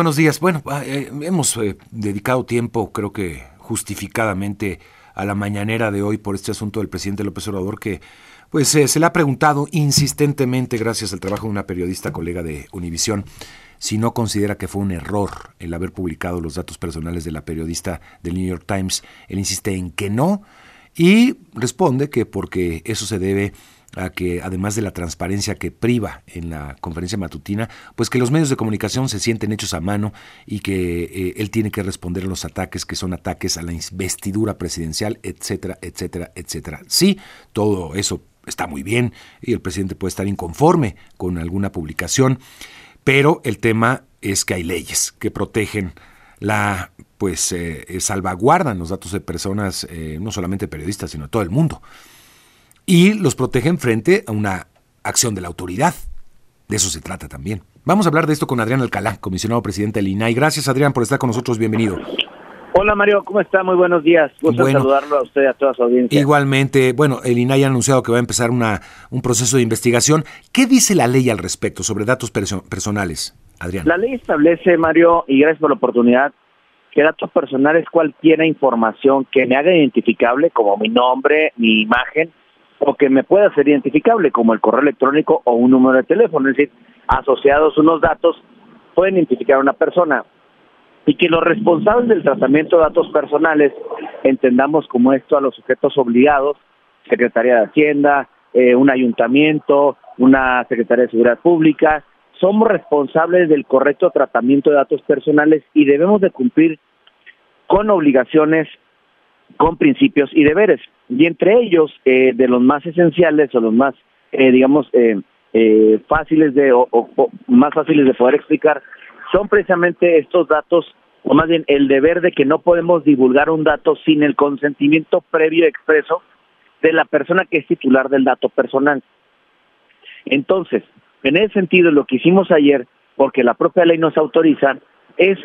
Buenos días. Bueno, ah, eh, hemos eh, dedicado tiempo, creo que justificadamente, a la mañanera de hoy por este asunto del presidente López Obrador que pues eh, se le ha preguntado insistentemente, gracias al trabajo de una periodista colega de Univisión, si no considera que fue un error el haber publicado los datos personales de la periodista del New York Times. Él insiste en que no y responde que porque eso se debe a que además de la transparencia que priva en la conferencia matutina, pues que los medios de comunicación se sienten hechos a mano y que eh, él tiene que responder a los ataques que son ataques a la investidura presidencial, etcétera, etcétera, etcétera. Sí, todo eso está muy bien y el presidente puede estar inconforme con alguna publicación, pero el tema es que hay leyes que protegen la pues eh, salvaguardan los datos de personas, eh, no solamente periodistas, sino todo el mundo y los protegen frente a una acción de la autoridad. De eso se trata también. Vamos a hablar de esto con Adrián Alcalá, comisionado presidente del INAI. Gracias, Adrián, por estar con nosotros. Bienvenido. Hola Mario, ¿cómo está? Muy buenos días. Gusto saludarlo a usted y a toda su audiencia. Igualmente, bueno, el INAI ha anunciado que va a empezar una, un proceso de investigación. ¿Qué dice la ley al respecto sobre datos personales, Adrián? La ley establece, Mario, y gracias por la oportunidad, que datos personales cualquier información que me haga identificable, como mi nombre, mi imagen, o que me pueda ser identificable, como el correo electrónico o un número de teléfono, es decir, asociados unos datos pueden identificar a una persona y que los responsables del tratamiento de datos personales entendamos como esto a los sujetos obligados, Secretaría de Hacienda, eh, un ayuntamiento, una Secretaría de Seguridad Pública, somos responsables del correcto tratamiento de datos personales y debemos de cumplir con obligaciones con principios y deberes. Y entre ellos, eh, de los más esenciales o los más, eh, digamos, eh, fáciles de, o, más fáciles de poder explicar, son precisamente estos datos, o más bien el deber de que no podemos divulgar un dato sin el consentimiento previo expreso de la persona que es titular del dato personal. Entonces, en ese sentido, lo que hicimos ayer, porque la propia ley nos autoriza, es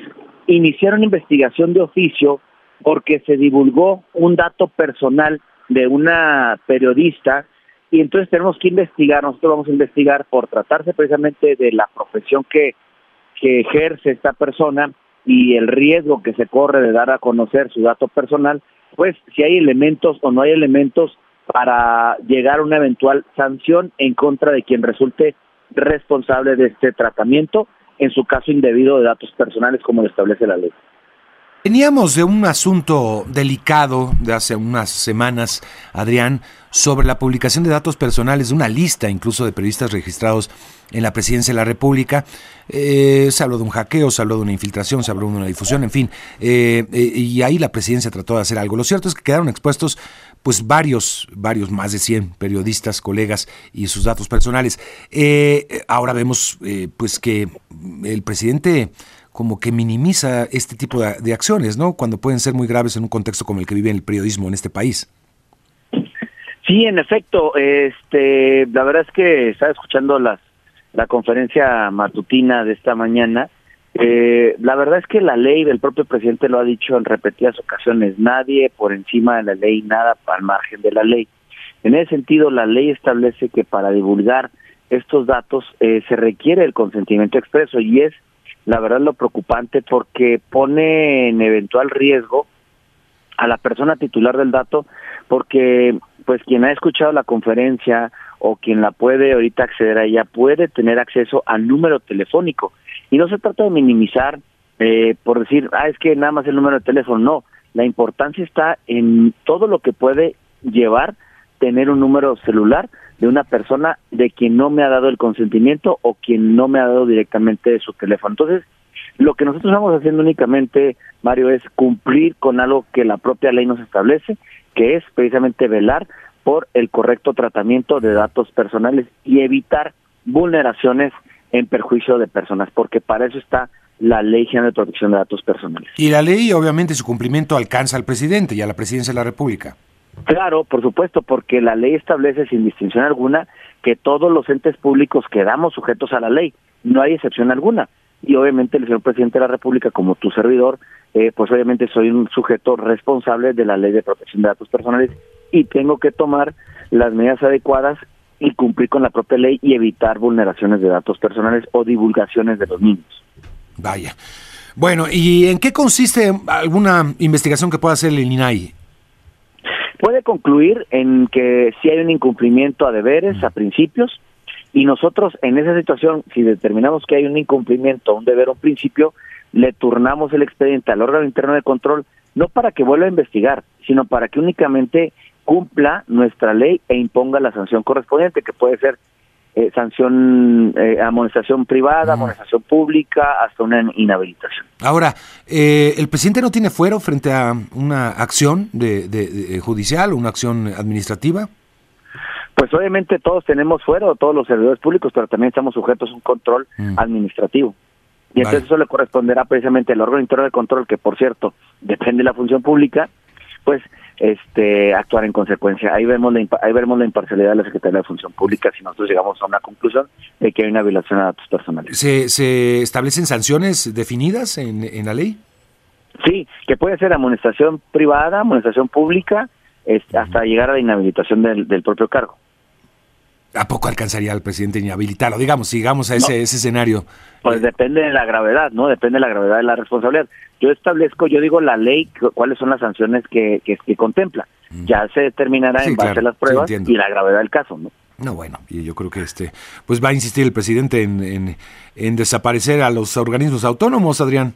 iniciar una investigación de oficio porque se divulgó un dato personal de una periodista y entonces tenemos que investigar, nosotros vamos a investigar por tratarse precisamente de la profesión que, que ejerce esta persona y el riesgo que se corre de dar a conocer su dato personal, pues si hay elementos o no hay elementos para llegar a una eventual sanción en contra de quien resulte responsable de este tratamiento, en su caso indebido de datos personales como lo establece la ley. Veníamos de un asunto delicado de hace unas semanas, Adrián, sobre la publicación de datos personales, de una lista incluso de periodistas registrados en la presidencia de la República. Eh, se habló de un hackeo, se habló de una infiltración, se habló de una difusión, en fin. Eh, eh, y ahí la presidencia trató de hacer algo. Lo cierto es que quedaron expuestos pues varios, varios, más de 100 periodistas, colegas y sus datos personales. ahora vemos pues que el presidente como que minimiza este tipo de, acciones, ¿no? Cuando pueden ser muy graves en un contexto como el que vive el periodismo en este país. Sí, en efecto, este, la verdad es que estaba escuchando las, la conferencia matutina de esta mañana. Eh, la verdad es que la ley del propio presidente lo ha dicho en repetidas ocasiones, nadie por encima de la ley, nada al margen de la ley. En ese sentido, la ley establece que para divulgar estos datos eh, se requiere el consentimiento expreso y es la verdad lo preocupante porque pone en eventual riesgo a la persona titular del dato porque pues quien ha escuchado la conferencia o quien la puede ahorita acceder a ella puede tener acceso al número telefónico. Y no se trata de minimizar eh, por decir ah es que nada más el número de teléfono no la importancia está en todo lo que puede llevar tener un número celular de una persona de quien no me ha dado el consentimiento o quien no me ha dado directamente su teléfono. Entonces, lo que nosotros estamos haciendo únicamente, Mario, es cumplir con algo que la propia ley nos establece, que es precisamente velar por el correcto tratamiento de datos personales y evitar vulneraciones en perjuicio de personas, porque para eso está la Ley General de Protección de Datos Personales. Y la ley, obviamente, su cumplimiento alcanza al presidente y a la presidencia de la República. Claro, por supuesto, porque la ley establece sin distinción alguna que todos los entes públicos quedamos sujetos a la ley, no hay excepción alguna. Y obviamente el señor presidente de la República, como tu servidor, eh, pues obviamente soy un sujeto responsable de la ley de protección de datos personales y tengo que tomar las medidas adecuadas y cumplir con la propia ley y evitar vulneraciones de datos personales o divulgaciones de los niños. Vaya. Bueno, ¿y en qué consiste alguna investigación que pueda hacer el INAI? Puede concluir en que si hay un incumplimiento a deberes, a principios, y nosotros en esa situación, si determinamos que hay un incumplimiento, un deber o un principio, le turnamos el expediente al órgano interno de control, no para que vuelva a investigar, sino para que únicamente cumpla nuestra ley e imponga la sanción correspondiente, que puede ser eh, sanción, eh, amonestación privada, amonestación pública, hasta una inhabilitación. Ahora, eh, ¿el presidente no tiene fuero frente a una acción de, de, judicial o una acción administrativa? Pues obviamente todos tenemos fuero, todos los servidores públicos, pero también estamos sujetos a un control mm. administrativo. Y entonces eso le corresponderá precisamente al órgano interno de control, que por cierto depende de la función pública, pues este actuar en consecuencia. Ahí vemos la ahí vemos la imparcialidad de la Secretaría de Función Pública si nosotros llegamos a una conclusión de que hay una violación a datos personales. ¿Se, se establecen sanciones definidas en, en la ley? Sí, que puede ser amonestación privada, amonestación pública, hasta llegar a la inhabilitación del propio cargo. ¿A poco alcanzaría al presidente inhabilitarlo? Digamos, sigamos a ese, ese escenario. Pues depende de la gravedad, ¿no? Depende de la gravedad de la responsabilidad. Yo establezco, yo digo la ley, cuáles son las sanciones que, que, contempla. Mm. Ya se determinará en base a las pruebas y la gravedad del caso, ¿no? No, bueno, y yo creo que este, pues va a insistir el presidente en, en, en desaparecer a los organismos autónomos, Adrián.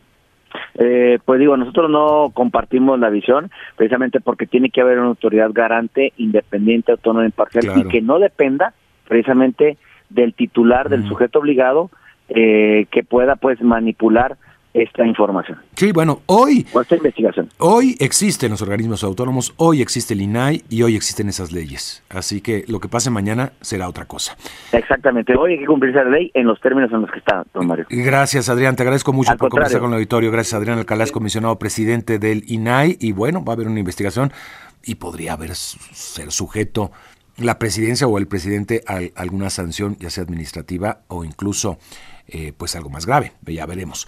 Eh, pues digo, nosotros no compartimos la visión, precisamente porque tiene que haber una autoridad garante, independiente, autónoma, imparcial y que no dependa precisamente del titular, del sujeto obligado, eh, que pueda pues manipular esta información. Sí, bueno, hoy... esta investigación. Hoy existen los organismos autónomos, hoy existe el INAI y hoy existen esas leyes. Así que lo que pase mañana será otra cosa. Exactamente, hoy hay que cumplir esa ley en los términos en los que está, don Mario. Gracias, Adrián, te agradezco mucho por conversar con el auditorio. Gracias, Adrián Alcalá, comisionado presidente del INAI. Y bueno, va a haber una investigación y podría haber ser sujeto la presidencia o el presidente a alguna sanción, ya sea administrativa o incluso eh, pues algo más grave. Ya veremos.